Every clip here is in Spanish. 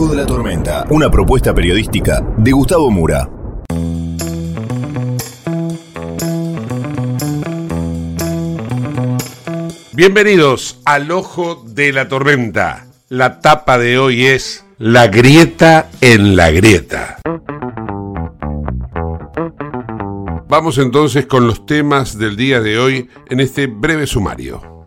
Ojo de la Tormenta, una propuesta periodística de Gustavo Mura. Bienvenidos al Ojo de la Tormenta. La tapa de hoy es La grieta en la grieta. Vamos entonces con los temas del día de hoy en este breve sumario.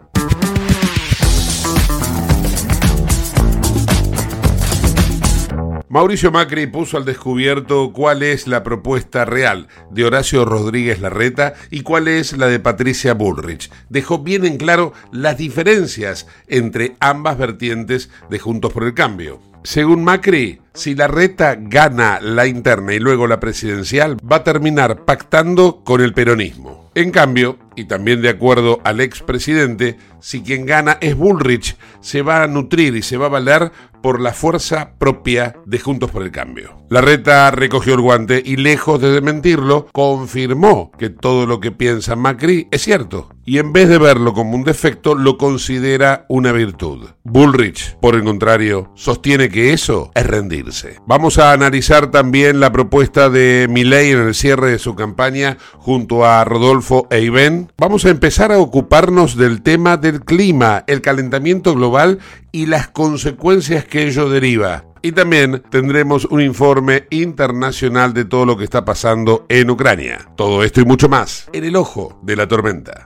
Mauricio Macri puso al descubierto cuál es la propuesta real de Horacio Rodríguez Larreta y cuál es la de Patricia Bullrich. Dejó bien en claro las diferencias entre ambas vertientes de Juntos por el Cambio. Según Macri, si Larreta gana la interna y luego la presidencial, va a terminar pactando con el peronismo. En cambio, y también de acuerdo al expresidente, si quien gana es Bullrich, se va a nutrir y se va a valer por la fuerza propia de Juntos por el Cambio. Larreta recogió el guante y lejos de desmentirlo, confirmó que todo lo que piensa Macri es cierto y en vez de verlo como un defecto, lo considera una virtud. Bullrich, por el contrario, sostiene que eso es Vamos a analizar también la propuesta de Milei en el cierre de su campaña junto a Rodolfo e Ivén. Vamos a empezar a ocuparnos del tema del clima, el calentamiento global y las consecuencias que ello deriva. Y también tendremos un informe internacional de todo lo que está pasando en Ucrania. Todo esto y mucho más en el ojo de la tormenta.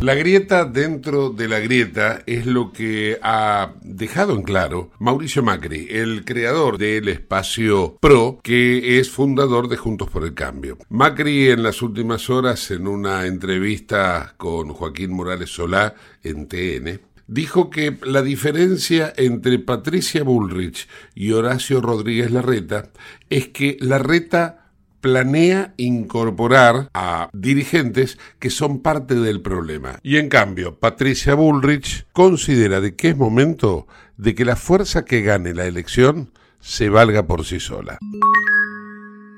La grieta dentro de la grieta es lo que ha dejado en claro Mauricio Macri, el creador del espacio PRO, que es fundador de Juntos por el Cambio. Macri en las últimas horas, en una entrevista con Joaquín Morales Solá en TN, dijo que la diferencia entre Patricia Bullrich y Horacio Rodríguez Larreta es que Larreta planea incorporar a dirigentes que son parte del problema. Y en cambio, Patricia Bullrich considera de que es momento de que la fuerza que gane la elección se valga por sí sola.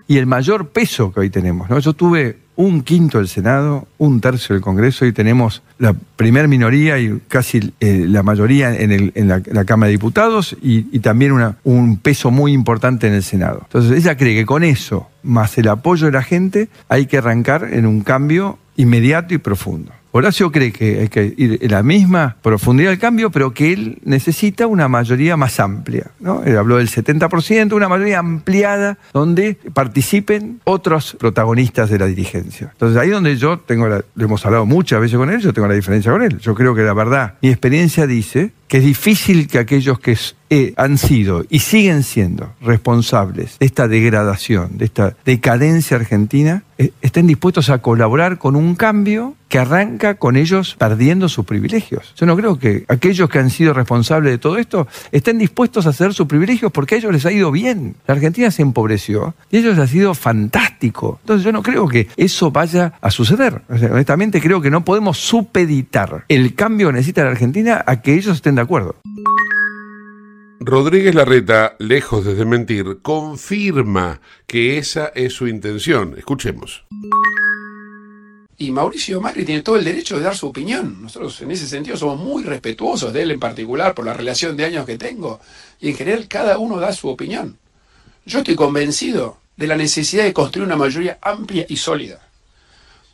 y el mayor peso que hoy tenemos. ¿no? Yo tuve un quinto del Senado, un tercio del Congreso y tenemos la primer minoría y casi eh, la mayoría en, la, Cámara de Diputados y, también un peso muy importante en el Senado. Entonces ella cree que con eso, más el apoyo de la gente, hay que arrancar en un cambio inmediato y profundo. Horacio cree que hay que ir en la misma profundidad del cambio, pero que él necesita una mayoría más amplia. ¿no? Él habló del 70%, una mayoría ampliada donde participen otros protagonistas de la dirigencia. Entonces ahí donde yo tengo, la, lo hemos hablado muchas veces con él, yo tengo la diferencia con él. Yo creo que la verdad, mi experiencia dice que es difícil que aquellos que eh, han sido y siguen siendo responsables de esta degradación, de esta decadencia argentina, eh, estén dispuestos a colaborar con un cambio que arranca con ellos perdiendo sus privilegios. Yo no creo que aquellos que han sido responsables de todo esto estén dispuestos a ceder sus privilegios porque a ellos les ha ido bien. La Argentina se empobreció y a ellos les ha sido fantástico. Entonces yo no creo que eso vaya a suceder. Honestamente creo que no podemos supeditar el cambio que necesita la Argentina a que ellos estén de acuerdo. Rodríguez Larreta, lejos de desmentir, confirma que esa es su intención. Escuchemos. Y Mauricio Macri tiene todo el derecho de dar su opinión. Nosotros en ese sentido somos muy respetuosos de él en particular por la relación de años que tengo. Y en general cada uno da su opinión. Yo estoy convencido de la necesidad de construir una mayoría amplia y sólida.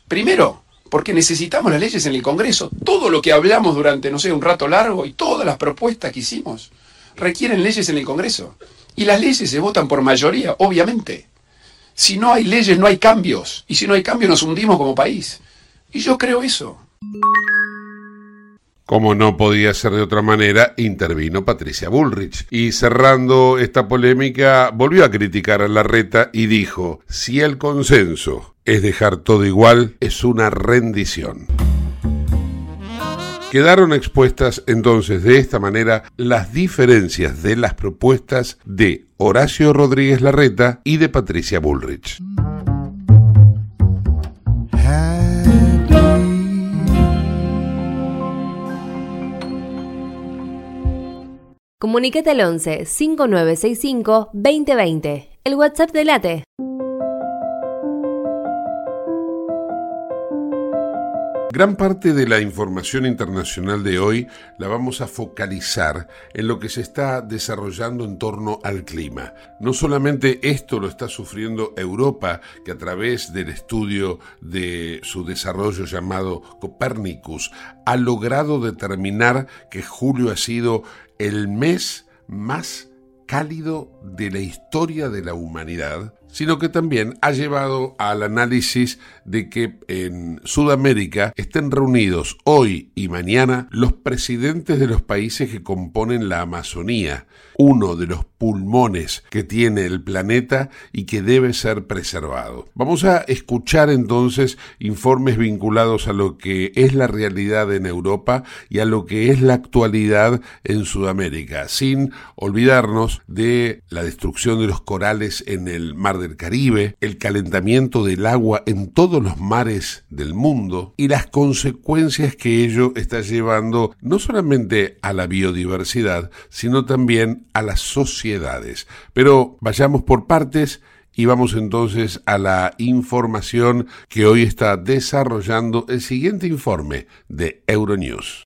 Primero, porque necesitamos las leyes en el Congreso. Todo lo que hablamos durante, no sé, un rato largo y todas las propuestas que hicimos requieren leyes en el Congreso. Y las leyes se votan por mayoría, obviamente. Si no hay leyes, no hay cambios. Y si no hay cambios, nos hundimos como país. Y yo creo eso. Como no podía ser de otra manera, intervino Patricia Bullrich. Y cerrando esta polémica, volvió a criticar a Larreta y dijo, si el consenso es dejar todo igual, es una rendición. Quedaron expuestas entonces de esta manera las diferencias de las propuestas de Horacio Rodríguez Larreta y de Patricia Bullrich. Comunicate al 11 5965 2020, el WhatsApp de Late. Gran parte de la información internacional de hoy la vamos a focalizar en lo que se está desarrollando en torno al clima. No solamente esto lo está sufriendo Europa, que a través del estudio de su desarrollo llamado Copernicus ha logrado determinar que julio ha sido el mes más cálido de la historia de la humanidad, sino que también ha llevado al análisis de que en Sudamérica estén reunidos hoy y mañana los presidentes de los países que componen la Amazonía, uno de los pulmones que tiene el planeta y que debe ser preservado. Vamos a escuchar entonces informes vinculados a lo que es la realidad en Europa y a lo que es la actualidad en Sudamérica, sin olvidarnos de la destrucción de los corales en el Mar Caribe, el calentamiento del agua en todos los mares del mundo y las consecuencias que ello está llevando no solamente a la biodiversidad, sino también a las sociedades. Pero vayamos por partes y vamos entonces a la información que hoy está desarrollando el siguiente informe de Euronews.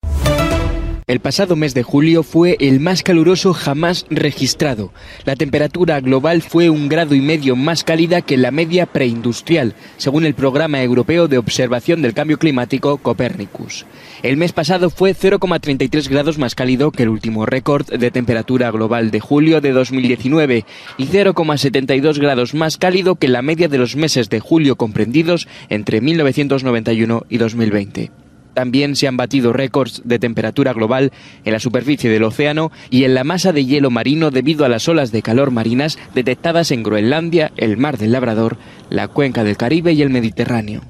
El pasado mes de julio fue el más caluroso jamás registrado. La temperatura global fue un grado y medio más cálida que la media preindustrial, según el Programa Europeo de Observación del Cambio Climático Copernicus. El mes pasado fue 0,33 grados más cálido que el último récord de temperatura global de julio de 2019 y 0,72 grados más cálido que la media de los meses de julio comprendidos entre 1991 y 2020. También se han batido récords de temperatura global en la superficie del océano y en la masa de hielo marino debido a las olas de calor marinas detectadas en Groenlandia, el Mar del Labrador, la cuenca del Caribe y el Mediterráneo.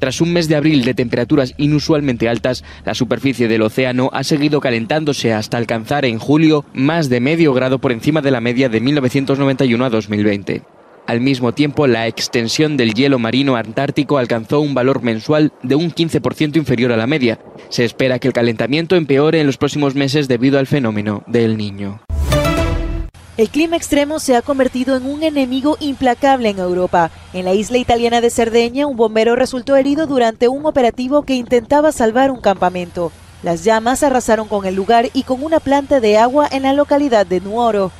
Tras un mes de abril de temperaturas inusualmente altas, la superficie del océano ha seguido calentándose hasta alcanzar en julio más de medio grado por encima de la media de 1991 a 2020. Al mismo tiempo, la extensión del hielo marino antártico alcanzó un valor mensual de un 15% inferior a la media. Se espera que el calentamiento empeore en los próximos meses debido al fenómeno del niño. El clima extremo se ha convertido en un enemigo implacable en Europa. En la isla italiana de Cerdeña, un bombero resultó herido durante un operativo que intentaba salvar un campamento. Las llamas arrasaron con el lugar y con una planta de agua en la localidad de Nuoro.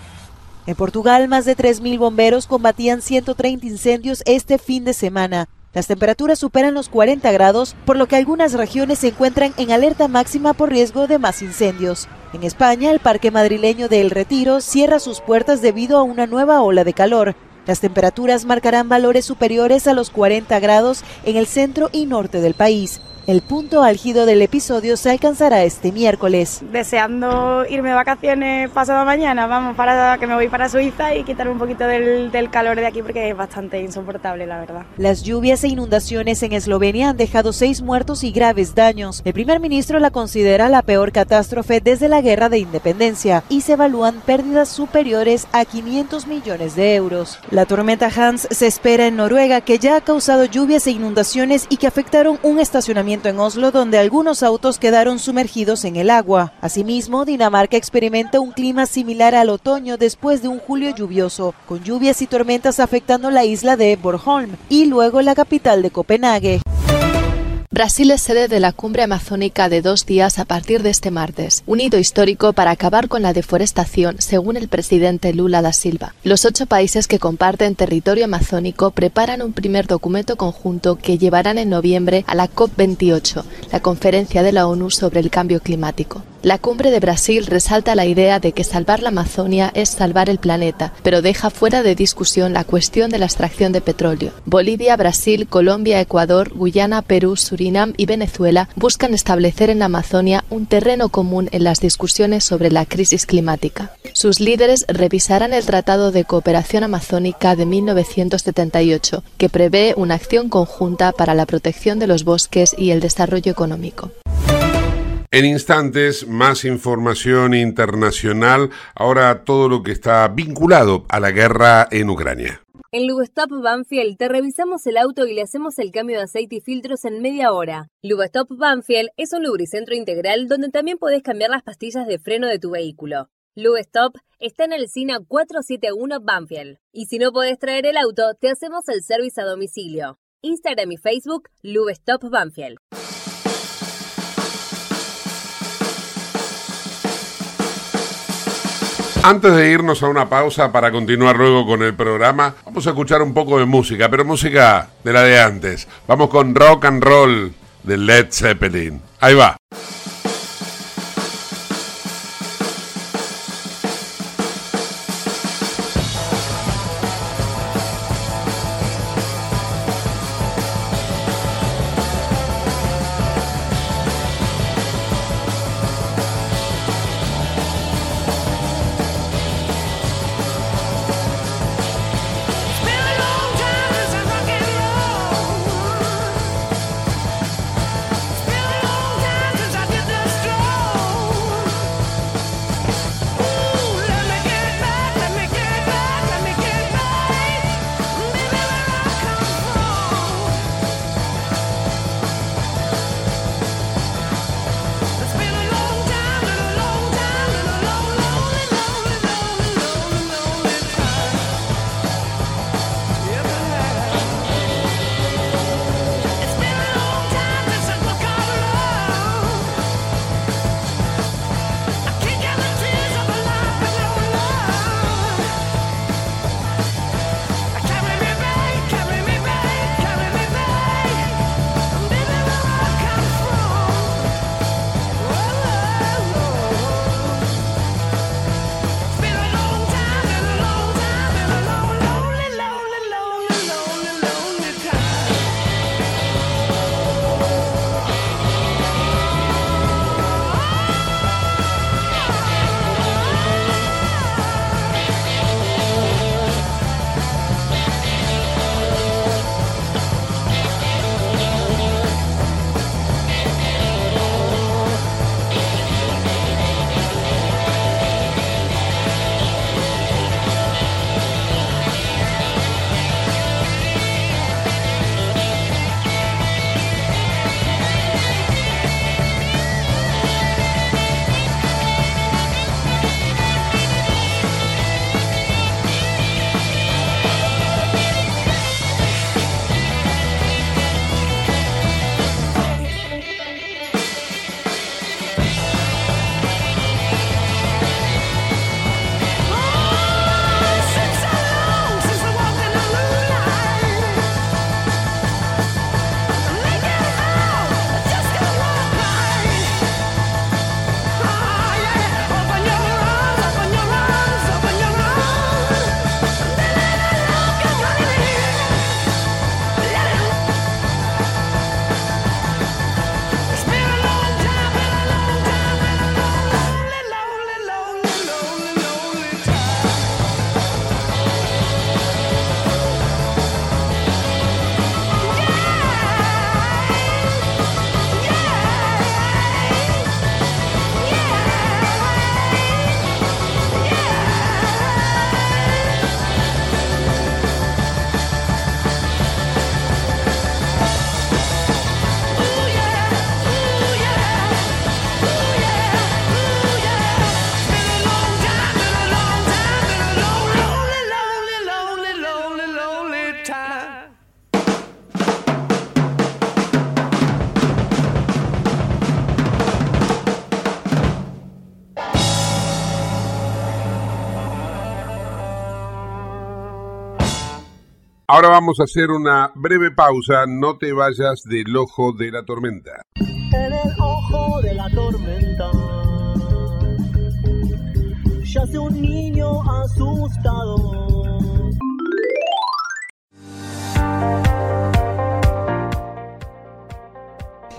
En Portugal, más de 3.000 bomberos combatían 130 incendios este fin de semana. Las temperaturas superan los 40 grados, por lo que algunas regiones se encuentran en alerta máxima por riesgo de más incendios. En España, el Parque Madrileño de El Retiro cierra sus puertas debido a una nueva ola de calor. Las temperaturas marcarán valores superiores a los 40 grados en el centro y norte del país. El punto álgido del episodio se alcanzará este miércoles. Deseando irme de vacaciones pasado mañana, vamos, para que me voy para Suiza y quitar un poquito del, del, calor de aquí porque es bastante insoportable, la verdad. Las lluvias e inundaciones en Eslovenia han dejado seis muertos y graves daños. El primer ministro la considera la peor catástrofe desde la guerra de independencia y se evalúan pérdidas superiores a 500 millones de euros. La tormenta Hans se espera en Noruega, que ya ha causado lluvias e inundaciones y que afectaron un estacionamiento en Oslo donde algunos autos quedaron sumergidos en el agua. Asimismo, Dinamarca experimenta un clima similar al otoño después de un julio lluvioso, con lluvias y tormentas afectando la isla de Bornholm y luego la capital de Copenhague. Brasil es sede de la cumbre amazónica de dos días a partir de este martes, un hito histórico para acabar con la deforestación, según el presidente Lula da Silva. Los ocho países que comparten territorio amazónico preparan un primer documento conjunto que llevarán en noviembre a la COP28, la conferencia de la ONU sobre el cambio climático. La cumbre de Brasil resalta la idea de que salvar la Amazonia es salvar el planeta, pero deja fuera de discusión la cuestión de la extracción de petróleo. Bolivia, Brasil, Colombia, Ecuador, Guyana, Perú, Surinam y Venezuela buscan establecer en la Amazonia un terreno común en las discusiones sobre la crisis climática. Sus líderes revisarán el Tratado de Cooperación Amazónica de 1978, que prevé una acción conjunta para la protección de los bosques y el desarrollo económico. En instantes, más información internacional, ahora todo lo que está vinculado a la guerra en Ucrania. En Lubestop Banfield te revisamos el auto y le hacemos el cambio de aceite y filtros en media hora. Lubestop Banfield es un lubricentro integral donde también podés cambiar las pastillas de freno de tu vehículo. Lubestop está en el SINA 471 Banfield. Y si no podés traer el auto, te hacemos el servicio a domicilio. Instagram y Facebook, Lubestop Banfield. Antes de irnos a una pausa para continuar luego con el programa, vamos a escuchar un poco de música, pero música de la de antes. Vamos con rock and roll de Led Zeppelin. Ahí va. Ahora vamos a hacer una breve pausa, no te vayas del ojo de la tormenta. En el ojo de la tormenta yace un niño asustado.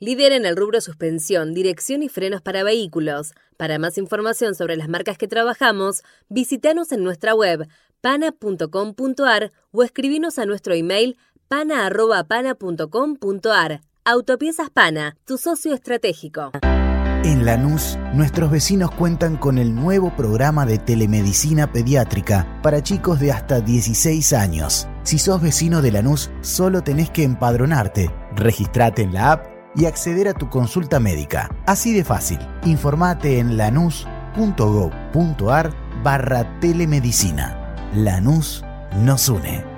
líder en el rubro suspensión, dirección y frenos para vehículos. Para más información sobre las marcas que trabajamos, visítanos en nuestra web pana.com.ar o escribinos a nuestro email pana.pana.com.ar. Autopiezas Pana, tu socio estratégico. En Lanús, nuestros vecinos cuentan con el nuevo programa de telemedicina pediátrica para chicos de hasta 16 años. Si sos vecino de Lanús, solo tenés que empadronarte, registrate en la app y acceder a tu consulta médica. Así de fácil. Informate en lanús.gov.ar barra telemedicina. Lanús nos une.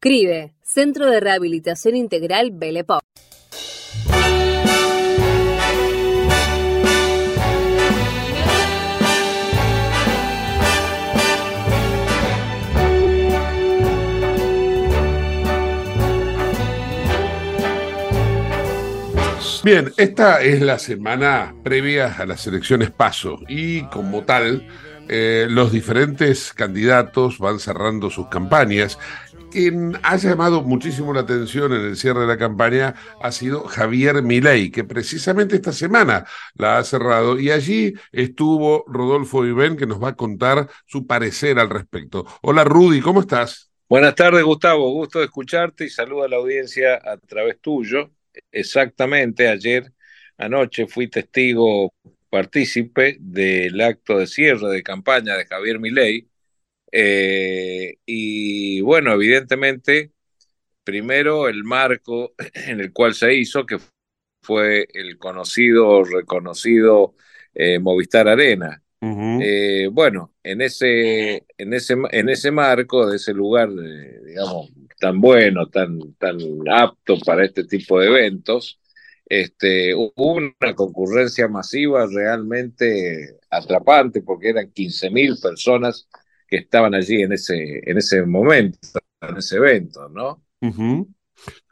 CRIBE, Centro de Rehabilitación Integral Belepop. Bien, esta es la semana previa a las elecciones PASO y como tal, eh, los diferentes candidatos van cerrando sus campañas. Quien ha llamado muchísimo la atención en el cierre de la campaña ha sido Javier Milei, que precisamente esta semana la ha cerrado y allí estuvo Rodolfo Iben que nos va a contar su parecer al respecto. Hola Rudy, ¿cómo estás? Buenas tardes Gustavo, gusto de escucharte y saludo a la audiencia a través tuyo. Exactamente, ayer anoche fui testigo partícipe del acto de cierre de campaña de Javier Milei. Eh, y bueno, evidentemente, primero el marco en el cual se hizo, que fue el conocido, reconocido eh, Movistar Arena. Eh, bueno, en ese, en, ese, en ese marco, de ese lugar, digamos, tan bueno, tan, tan apto para este tipo de eventos, este, hubo una concurrencia masiva realmente atrapante porque eran 15.000 personas que estaban allí en ese, en ese momento, en ese evento, ¿no?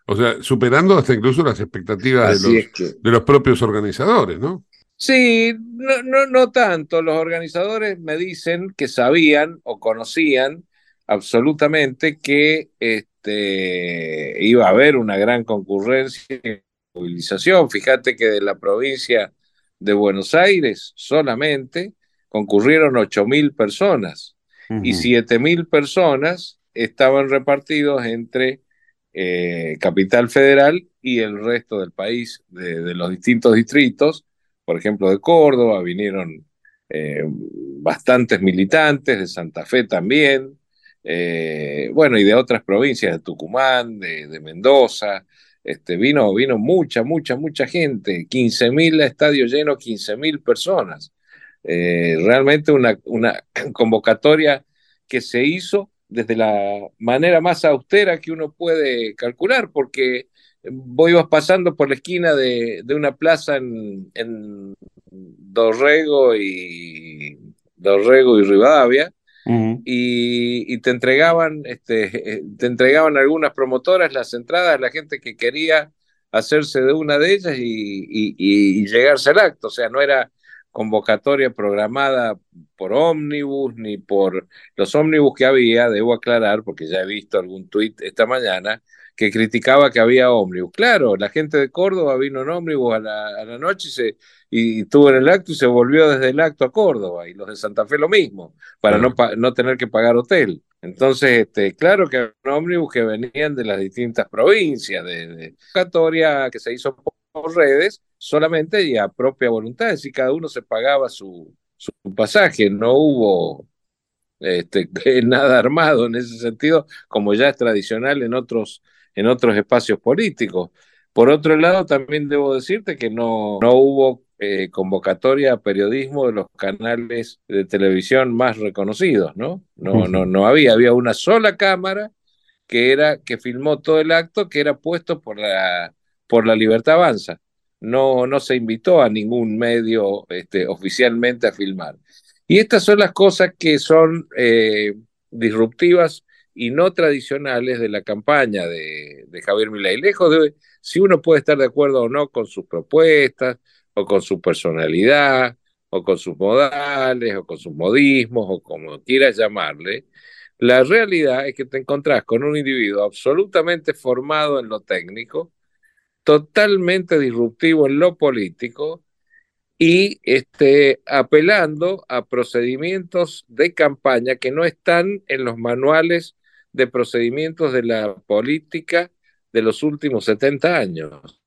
O sea, superando hasta incluso las expectativas de los, de los, propios organizadores, ¿no? Sí, no, no, no tanto. Los organizadores me dicen que sabían o conocían absolutamente que este, iba a haber una gran concurrencia y movilización. Fíjate que de la provincia de Buenos Aires solamente concurrieron 8.000 personas y 7.000 personas estaban repartidos entre eh, Capital Federal y el resto del país, de, los distintos distritos. Por ejemplo, de Córdoba vinieron eh, bastantes militantes, de Santa Fe también, eh, bueno, y de otras provincias, de Tucumán, de, Mendoza, este, vino, vino mucha, mucha, mucha gente, 15.000 estadios llenos, 15.000 personas. Eh, realmente una, una convocatoria que se hizo desde la manera más austera que uno puede calcular, porque vos ibas pasando por la esquina de, de una plaza en, en Dorrego y Dorrego y Rivadavia, y, te entregaban, este, te entregaban algunas promotoras las entradas, la gente que quería hacerse de una de ellas y, llegarse al acto, o sea, no era convocatoria programada por ómnibus ni por los ómnibus que había, debo aclarar, porque ya he visto algún tuit esta mañana, que criticaba que había ómnibus. Claro, la gente de Córdoba vino en ómnibus a la, a la noche y, se, y estuvo en el acto y se volvió desde el acto a Córdoba, y los de Santa Fe lo mismo, para no, no tener que pagar hotel. Entonces, este, claro que había ómnibus que venían de las distintas provincias, de, de que se hizo por redes solamente y a propia voluntad, es decir, cada uno se pagaba su, su pasaje, no hubo este, nada armado en ese sentido, como ya es tradicional en otros en otros espacios políticos. Por otro lado, también debo decirte que no, no hubo eh, convocatoria a periodismo de los canales de televisión más reconocidos, ¿no? No, no, no había, había una sola cámara que era que filmó todo el acto que era puesto por la por la Libertad Avanza. No, no se invitó a ningún medio este, oficialmente a filmar. Y estas son las cosas que son eh, disruptivas y no tradicionales de la campaña de, Javier Milei. Lejos de si uno puede estar de acuerdo o no con sus propuestas, o con su personalidad, o con sus modales, o con sus modismos, o como quieras llamarle, La realidad es que te encontrás con un individuo absolutamente formado en lo técnico, totalmente disruptivo en lo político y este, apelando a procedimientos de campaña que no están en los manuales de procedimientos de la política de los últimos 70 años.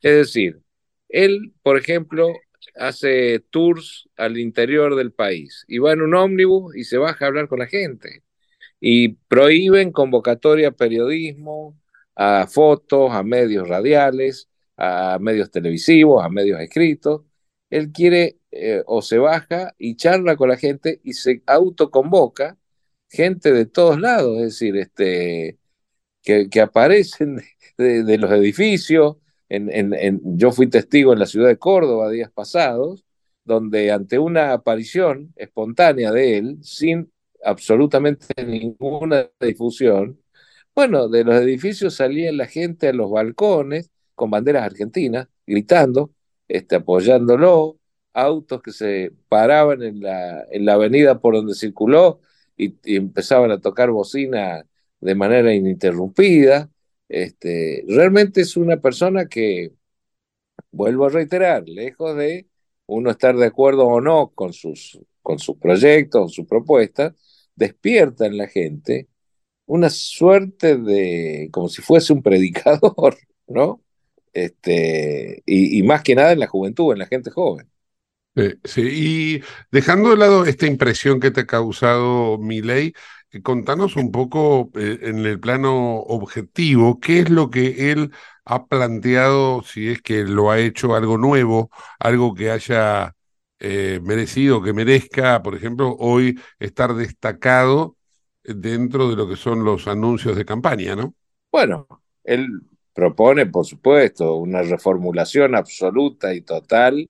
Es decir, él, por ejemplo, hace tours al interior del país y va en un ómnibus y se baja a hablar con la gente. Y prohíben convocatoria a periodismo, a fotos, a medios radiales, a medios televisivos, a medios escritos. Él quiere eh, o se baja y charla con la gente y se autoconvoca gente de todos lados, es decir, este, que, aparecen de, los edificios. En, yo fui testigo en la ciudad de Córdoba días pasados, donde ante una aparición espontánea de él, sin absolutamente ninguna difusión, bueno, de los edificios salía la gente a los balcones con banderas argentinas, gritando, este, apoyándolo, autos que se paraban en la, en la avenida por donde circuló y, empezaban a tocar bocina de manera ininterrumpida. Este, realmente es una persona que, vuelvo a reiterar, lejos de uno estar de acuerdo o no con sus, con sus proyectos, sus propuestas, despierta en la gente una suerte de, como si fuese un predicador, ¿no? Este, y, más que nada en la juventud, en la gente joven. sí, y dejando de lado esta impresión que te ha causado mi ley, eh, contanos un poco eh, en el plano objetivo, qué es lo que él ha planteado, si es que lo ha hecho algo nuevo, algo que haya eh, merecido, que merezca, por ejemplo, hoy estar destacado dentro de lo que son los anuncios de campaña, ¿no? Bueno, él propone, por supuesto, una reformulación absoluta y total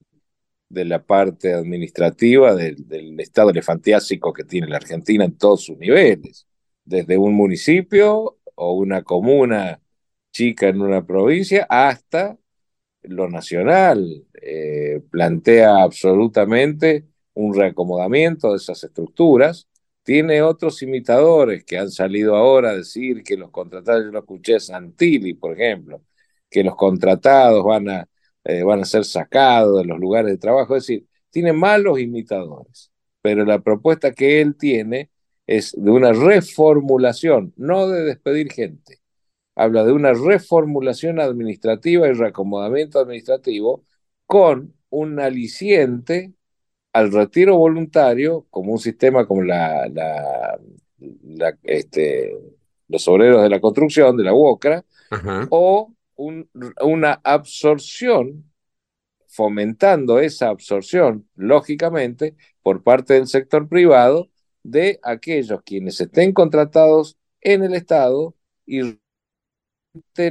de la parte administrativa del, estado elefantiásico que tiene la Argentina en todos sus niveles, desde un municipio o una comuna chica en una provincia hasta lo nacional. Eh, plantea absolutamente un reacomodamiento de esas estructuras tiene otros imitadores que han salido ahora a decir que los contratados, yo lo escuché Santilli, por ejemplo, que los contratados van a, eh, van a ser sacados de los lugares de trabajo. Es decir, tiene malos imitadores, pero la propuesta que él tiene es de una reformulación, no de despedir gente. Habla de una reformulación administrativa y reacomodamiento administrativo con un aliciente al retiro voluntario como un sistema como la, la, este, los obreros de la construcción, de la UOCRA, o una absorción, fomentando esa absorción, lógicamente, por parte del sector privado, de aquellos quienes estén contratados en el Estado y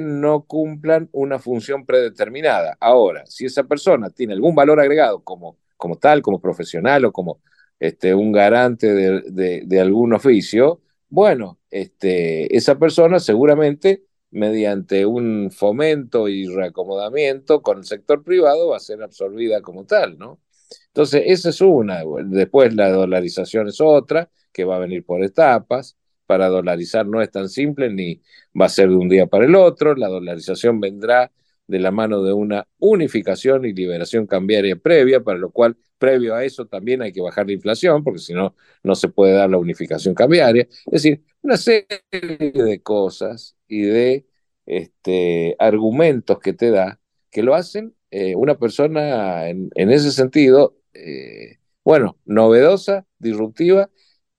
no cumplan una función predeterminada. Ahora, si esa persona tiene algún valor agregado como como tal, como profesional o como este, un garante de, algún oficio, bueno, este, esa persona seguramente mediante un fomento y reacomodamiento con el sector privado va a ser absorbida como tal, ¿no? Entonces, esa es una. Después la dolarización es otra, que va a venir por etapas. Para dolarizar no es tan simple ni va a ser de un día para el otro. La dolarización vendrá de la mano de una unificación y liberación cambiaria previa, para lo cual previo a eso también hay que bajar la inflación, porque si no, no se puede dar la unificación cambiaria. Es decir, una serie de cosas y de este, argumentos que te da que lo hacen eh, una persona en, ese sentido, eh, bueno, novedosa, disruptiva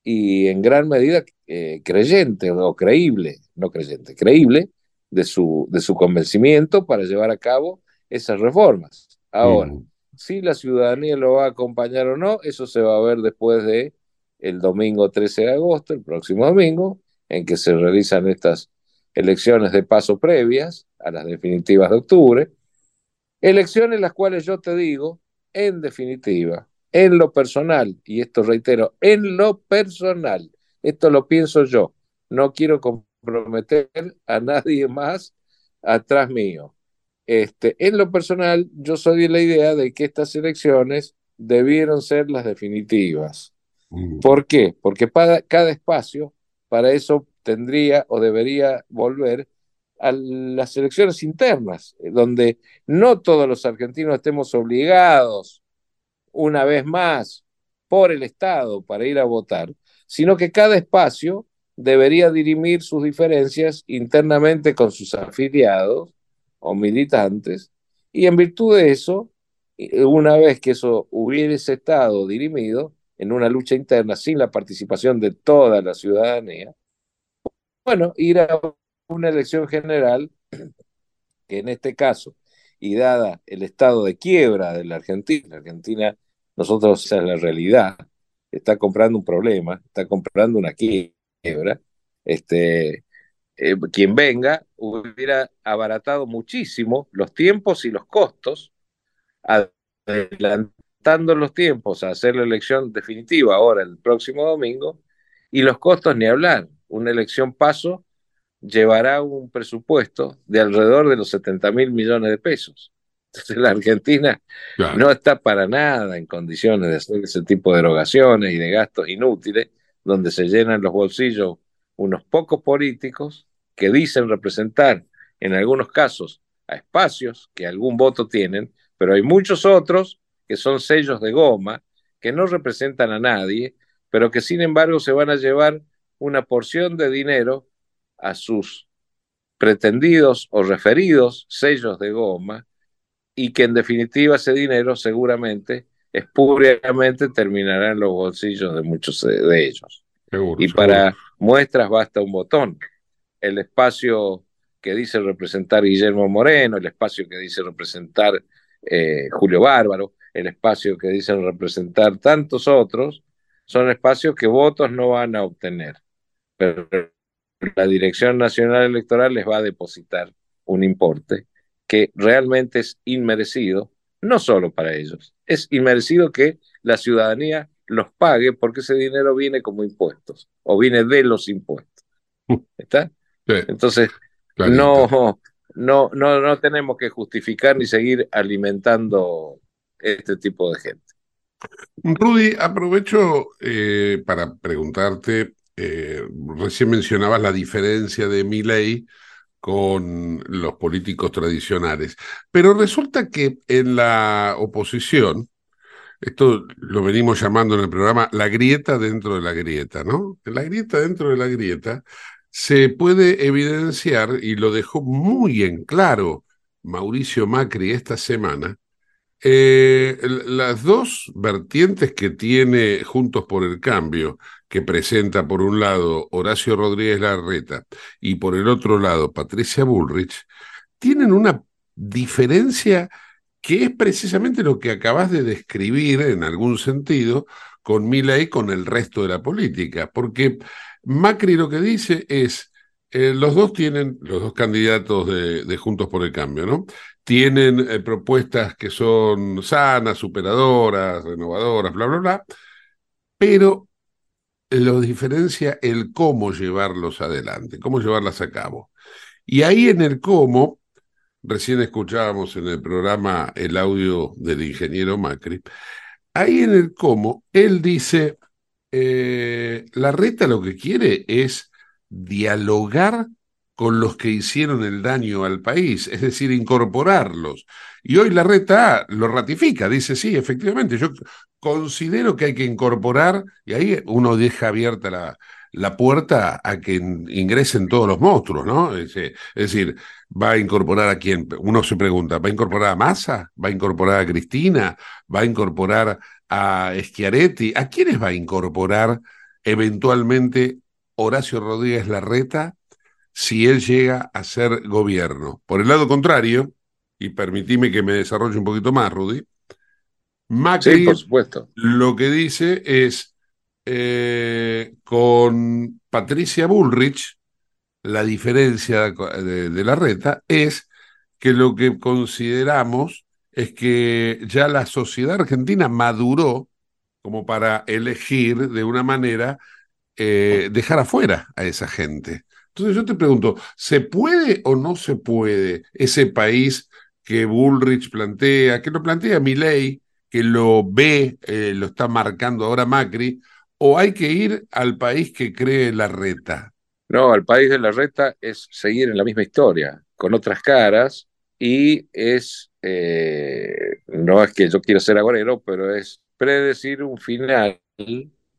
y en gran medida eh, creyente o creíble, no creyente, creíble de su, de su convencimiento para llevar a cabo esas reformas. Ahora, si la ciudadanía lo va a acompañar o no, eso se va a ver después de el domingo 13 de agosto, el próximo domingo, en que se realizan estas elecciones de paso previas a las definitivas de octubre. Elecciones las cuales yo te digo, en definitiva, en lo personal, y esto reitero, en lo personal, esto lo pienso yo, no quiero comprometer a nadie más atrás mío. Este, en lo personal, yo soy de la idea de que estas elecciones debieron ser las definitivas. ¿Por qué? Porque para, cada espacio para eso tendría o debería volver a las elecciones internas, donde no todos los argentinos estemos obligados una vez más por el Estado para ir a votar, sino que cada espacio debería dirimir sus diferencias internamente con sus afiliados o militantes, y en virtud de eso, una vez que eso hubiese estado dirimido en una lucha interna sin la participación de toda la ciudadanía, bueno, ir a una elección general, que en este caso, y dada el estado de quiebra de la Argentina, la Argentina, nosotros, esa es la realidad, está comprando un problema, está comprando una quiebra, este, eh, quien venga hubiera abaratado muchísimo los tiempos y los costos, adelantando los tiempos a hacer la elección definitiva ahora el próximo domingo, y los costos ni hablar. Una elección paso llevará un presupuesto de alrededor de los 70 mil millones de pesos. Entonces la Argentina no está para nada en condiciones de hacer ese tipo de erogaciones y de gastos inútiles, donde se llenan los bolsillos unos pocos políticos que dicen representar en algunos casos a espacios que algún voto tienen, pero hay muchos otros que son sellos de goma, que no representan a nadie, pero que sin embargo se van a llevar una porción de dinero a sus pretendidos o referidos sellos de goma y que en definitiva ese dinero seguramente espuriamente terminará en los bolsillos de muchos de ellos. y para muestras basta un botón. El espacio que dice representar Guillermo Moreno, el espacio que dice representar eh, Julio Bárbaro, el espacio que dicen representar tantos otros, son espacios que votos no van a obtener. Pero la Dirección Nacional Electoral les va a depositar un importe que realmente es inmerecido, no solo para ellos, es inmerecido que la ciudadanía los pague porque ese dinero viene como impuestos o viene de los impuestos. ¿Está? Entonces, no, no, no, no tenemos que justificar ni seguir alimentando este tipo de gente. Rudy, aprovecho eh, para preguntarte, eh, recién mencionabas la diferencia de mi ley con los políticos tradicionales, pero resulta que en la oposición, esto lo venimos llamando en el programa la grieta dentro de la grieta, ¿no? La grieta dentro de la grieta se puede evidenciar, y lo dejó muy en claro Mauricio Macri esta semana, eh, las dos vertientes que tiene Juntos por el Cambio, que presenta por un lado Horacio Rodríguez Larreta y por el otro lado Patricia Bullrich, tienen una diferencia que es precisamente lo que acabas de describir en algún sentido con Mila y con el resto de la política, porque Macri lo que dice es, eh, los dos tienen, los dos candidatos de, Juntos por el Cambio, ¿no? Tienen eh, propuestas que son sanas, superadoras, renovadoras, bla, bla, bla, pero lo diferencia el cómo llevarlos adelante, cómo llevarlas a cabo. Y ahí en el cómo, Recién escuchábamos en el programa el audio del ingeniero Macri. Ahí en el cómo, él dice, eh, la reta lo que quiere es dialogar con los que hicieron el daño al país, es decir, incorporarlos. Y hoy la reta lo ratifica, dice, sí, efectivamente, yo considero que hay que incorporar, y ahí uno deja abierta la, la puerta a que ingresen todos los monstruos, ¿no? Es, decir, va a incorporar a quién, uno se pregunta, ¿va a incorporar a Massa? ¿Va a incorporar a Cristina? ¿Va a incorporar a Schiaretti? ¿A quiénes va a incorporar eventualmente Horacio Rodríguez Larreta si él llega a ser gobierno? Por el lado contrario, y permitime que me desarrolle un poquito más, Rudy, Macri por supuesto. lo que dice es eh, con Patricia Bullrich, la diferencia de, la reta es que lo que consideramos es que ya la sociedad argentina maduró como para elegir de una manera eh, dejar afuera a esa gente. Entonces yo te pregunto, ¿se puede o no se puede ese país que Bullrich plantea, que lo plantea ley que lo ve, eh, lo está marcando ahora Macri, ¿O hay que ir al país que cree la reta? No, al país de la reta es seguir en la misma historia, con otras caras, y es, eh, no es que yo quiera ser agorero, pero es predecir un final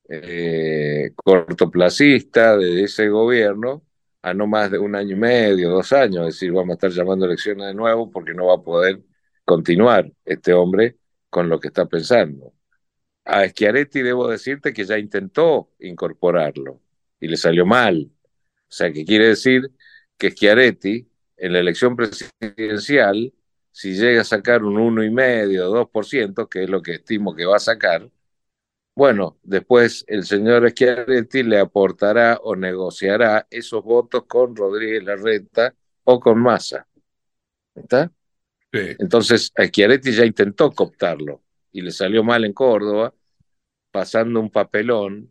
eh, cortoplacista de ese gobierno a no más de un año y medio, dos años, decir, vamos a estar llamando elecciones de nuevo porque no va a poder continuar este hombre con lo que está pensando. A Schiaretti debo decirte que ya intentó incorporarlo y le salió mal. O sea, que quiere decir que Schiaretti en la elección presidencial, si llega a sacar un 1,5 o 2%, que es lo que estimo que va a sacar, bueno, después el señor Schiaretti le aportará o negociará esos votos con Rodríguez Larreta o con Massa. ¿Está? Entonces, Schiaretti ya intentó cooptarlo y le salió mal en Córdoba, pasando un papelón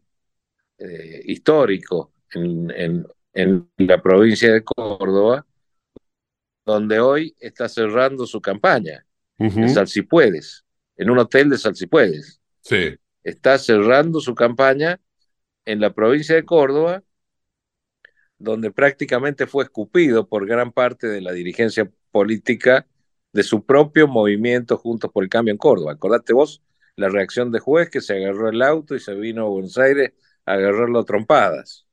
eh, histórico en, en la provincia de Córdoba, donde hoy está cerrando su campaña, en Salsipuedes, en un hotel de Salsipuedes. Sí. Está cerrando su campaña en la provincia de Córdoba, donde prácticamente fue escupido por gran parte de la dirigencia política de su propio movimiento Juntos por el Cambio en Córdoba. Acordate vos la reacción de juez que se agarró el auto y se vino a Buenos Aires a agarrarlo a trompadas.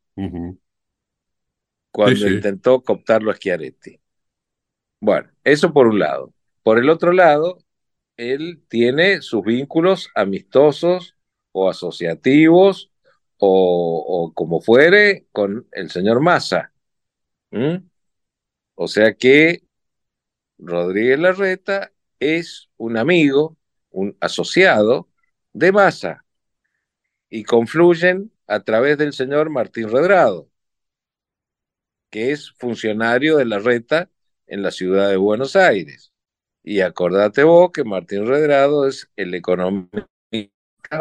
Cuando intentó cooptarlo a Schiaretti. Bueno, eso por un lado. Por el otro lado, él tiene sus vínculos amistosos o asociativos o, como fuere con el señor Massa. O sea que Rodríguez Larreta es un amigo, un asociado de Massa y confluyen a través del señor Martín Redrado, que es funcionario de Larreta en la ciudad de Buenos Aires. Y acordate vos que Martín Redrado es el economista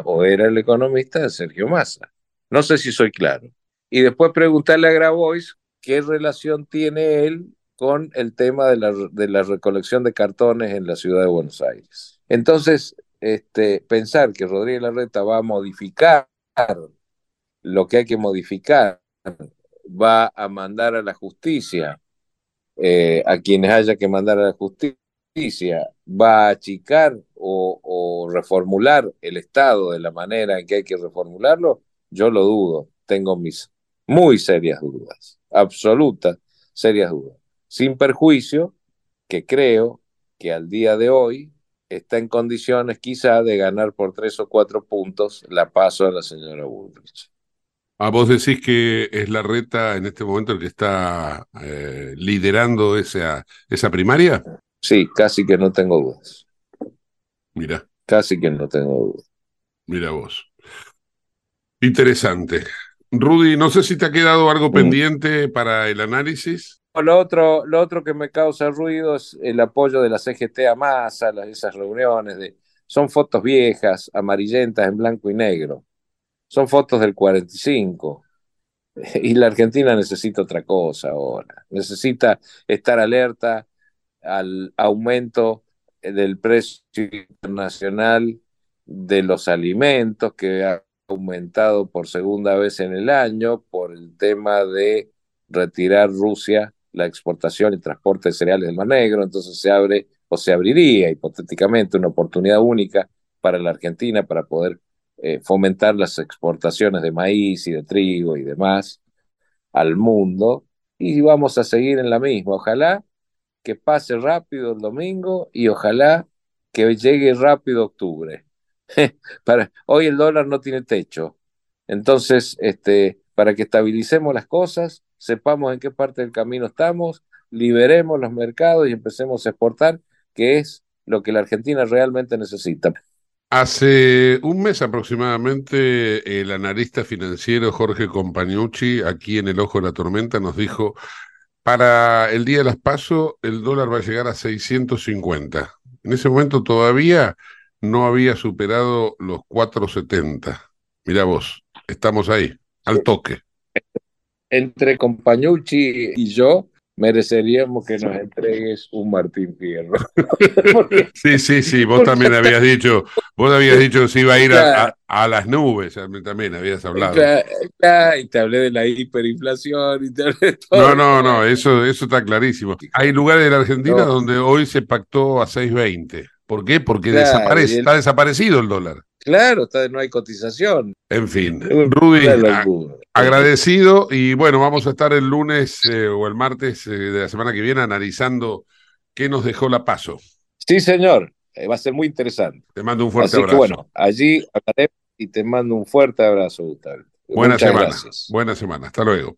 o era el economista de Sergio Massa. No sé si soy claro. Y después preguntarle a Grabois qué relación tiene él con el tema de la, de la recolección de cartones en la ciudad de Buenos Aires. Entonces, este, pensar que Rodríguez Larreta va a modificar lo que hay que modificar, va a mandar a la justicia eh, a quienes haya que mandar a la justicia, va a achicar o, reformular el Estado de la manera en que hay que reformularlo, yo lo dudo. Tengo mis muy serias dudas, absolutas serias dudas. Sin perjuicio que creo que al día de hoy está en condiciones quizá de ganar por tres o cuatro puntos la paso a la señora Bullrich. Ah, vos decís que es la reta en este momento el que está eh, liderando esa, esa primaria. Sí, casi que no tengo dudas. Mira. Casi que no tengo dudas. Mira vos. Interesante. Rudy, no sé si te ha quedado algo mm. pendiente para el análisis. Lo otro, lo otro que me causa ruido es el apoyo de la CGT a Massa, esas reuniones. De, son fotos viejas, amarillentas, en blanco y negro son fotos del 45. Y la Argentina necesita otra cosa ahora. Necesita estar alerta al aumento del precio internacional de los alimentos que ha aumentado por segunda vez en el año por el tema de retirar Rusia la exportación y transporte de cereales del Mar Negro, entonces se abre o se abriría hipotéticamente una oportunidad única para la Argentina para poder eh, fomentar las exportaciones de maíz y de trigo y demás al mundo y vamos a seguir en la misma. Ojalá que pase rápido el domingo y ojalá que llegue rápido octubre. hoy el dólar no tiene techo. Entonces, este, para que estabilicemos las cosas, sepamos en qué parte del camino estamos, liberemos los mercados y empecemos a exportar, que es lo que la Argentina realmente necesita. Hace un mes aproximadamente, el analista financiero Jorge Compañucci, aquí en el Ojo de la Tormenta, nos dijo, para el día de las PASO, el dólar va a llegar a 650. En ese momento todavía no había superado los 470. Mira vos, estamos ahí, al toque. Entre Compañucci y yo, mereceríamos que nos entregues un Martín Fierro. sí, sí, sí, vos también habías dicho, vos habías dicho que se iba a ir a, las nubes, también habías hablado. y te hablé de la hiperinflación y te hablé de todo. No, no, no, eso, eso está clarísimo. Hay lugares de la Argentina donde hoy se pactó a 6.20. ¿Por qué? Porque desaparece, está desaparecido el dólar. Claro, está, no hay cotización. En fin, Rudy, agradecido y bueno, vamos a estar el lunes eh, o el martes eh, de la semana que viene analizando qué nos dejó la paso. Sí, señor, eh, va a ser muy interesante. Te mando un fuerte abrazo. bueno, allí hablaré y te mando un fuerte abrazo, Gustavo. Buena semana. Buena semana. Hasta luego.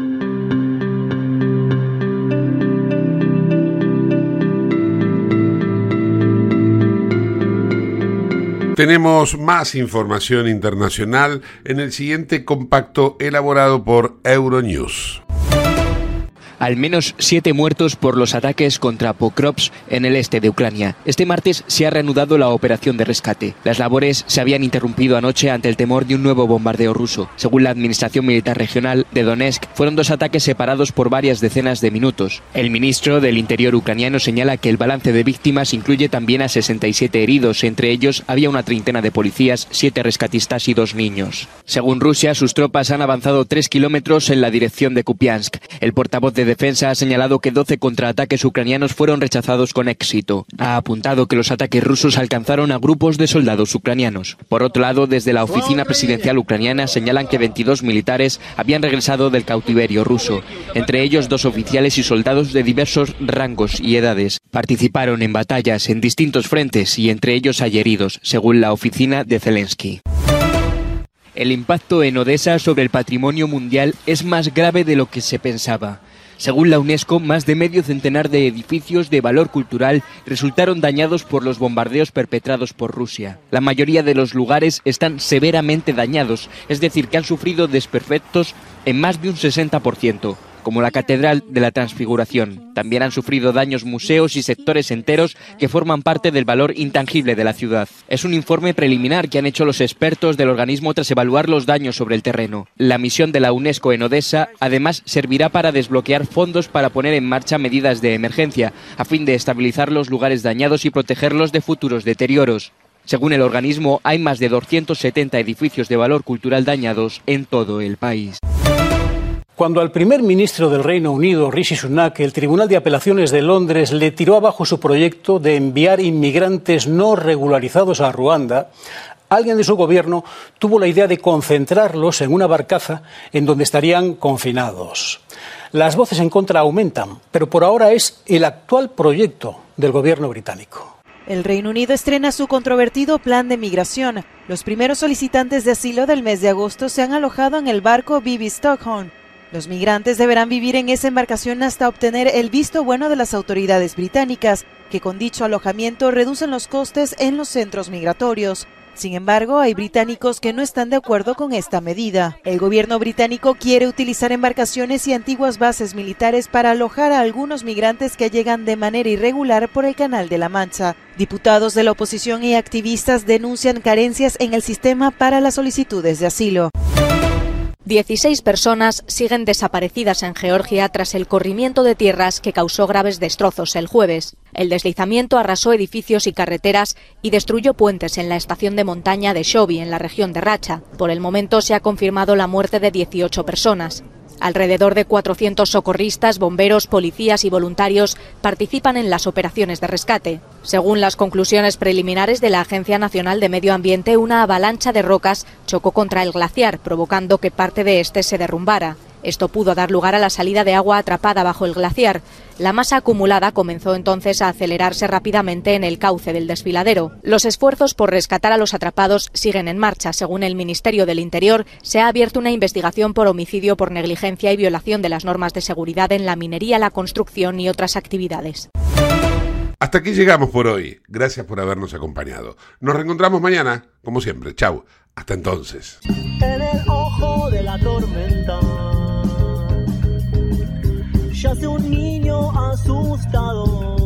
Tenemos más información internacional en el siguiente compacto elaborado por Euronews al menos siete muertos por los ataques contra Pokrovsk en el este de Ucrania. Este martes se ha reanudado la operación de rescate. Las labores se habían interrumpido anoche ante el temor de un nuevo bombardeo ruso. Según la Administración Militar Regional de Donetsk, fueron dos ataques separados por varias decenas de minutos. El ministro del Interior ucraniano señala que el balance de víctimas incluye también a 67 heridos. Entre ellos había una treintena de policías, siete rescatistas y dos niños. Según Rusia, sus tropas han avanzado tres kilómetros en la dirección de Kupiansk. El portavoz de Defensa ha señalado que 12 contraataques ucranianos fueron rechazados con éxito. Ha apuntado que los ataques rusos alcanzaron a grupos de soldados ucranianos. Por otro lado, desde la oficina presidencial ucraniana señalan que 22 militares habían regresado del cautiverio ruso, entre ellos dos oficiales y soldados de diversos rangos y edades. Participaron en batallas en distintos frentes y entre ellos hay heridos, según la oficina de Zelensky. El impacto en Odessa sobre el patrimonio mundial es más grave de lo que se pensaba. Según la UNESCO, más de medio centenar de edificios de valor cultural resultaron dañados por los bombardeos perpetrados por Rusia. La mayoría de los lugares están severamente dañados, es decir, que han sufrido desperfectos en más de un 60% como la Catedral de la Transfiguración. También han sufrido daños museos y sectores enteros que forman parte del valor intangible de la ciudad. Es un informe preliminar que han hecho los expertos del organismo tras evaluar los daños sobre el terreno. La misión de la UNESCO en Odessa además servirá para desbloquear fondos para poner en marcha medidas de emergencia, a fin de estabilizar los lugares dañados y protegerlos de futuros deterioros. Según el organismo, hay más de 270 edificios de valor cultural dañados en todo el país. Cuando al primer ministro del Reino Unido, Rishi Sunak, el Tribunal de Apelaciones de Londres le tiró abajo su proyecto de enviar inmigrantes no regularizados a Ruanda, alguien de su gobierno tuvo la idea de concentrarlos en una barcaza en donde estarían confinados. Las voces en contra aumentan, pero por ahora es el actual proyecto del gobierno británico. El Reino Unido estrena su controvertido plan de migración. Los primeros solicitantes de asilo del mes de agosto se han alojado en el barco Bibi Stockholm, los migrantes deberán vivir en esa embarcación hasta obtener el visto bueno de las autoridades británicas, que con dicho alojamiento reducen los costes en los centros migratorios. Sin embargo, hay británicos que no están de acuerdo con esta medida. El gobierno británico quiere utilizar embarcaciones y antiguas bases militares para alojar a algunos migrantes que llegan de manera irregular por el Canal de la Mancha. Diputados de la oposición y activistas denuncian carencias en el sistema para las solicitudes de asilo. 16 personas siguen desaparecidas en Georgia tras el corrimiento de tierras que causó graves destrozos el jueves. El deslizamiento arrasó edificios y carreteras y destruyó puentes en la estación de montaña de Shobi, en la región de Racha. Por el momento se ha confirmado la muerte de 18 personas. Alrededor de 400 socorristas, bomberos, policías y voluntarios participan en las operaciones de rescate. Según las conclusiones preliminares de la Agencia Nacional de Medio Ambiente, una avalancha de rocas chocó contra el glaciar, provocando que parte de este se derrumbara. Esto pudo dar lugar a la salida de agua atrapada bajo el glaciar. La masa acumulada comenzó entonces a acelerarse rápidamente en el cauce del desfiladero. Los esfuerzos por rescatar a los atrapados siguen en marcha. Según el Ministerio del Interior, se ha abierto una investigación por homicidio por negligencia y violación de las normas de seguridad en la minería, la construcción y otras actividades. Hasta aquí llegamos por hoy. Gracias por habernos acompañado. Nos reencontramos mañana, como siempre. Chau. Hasta entonces. En el ojo de la tormenta yace un niño asustado.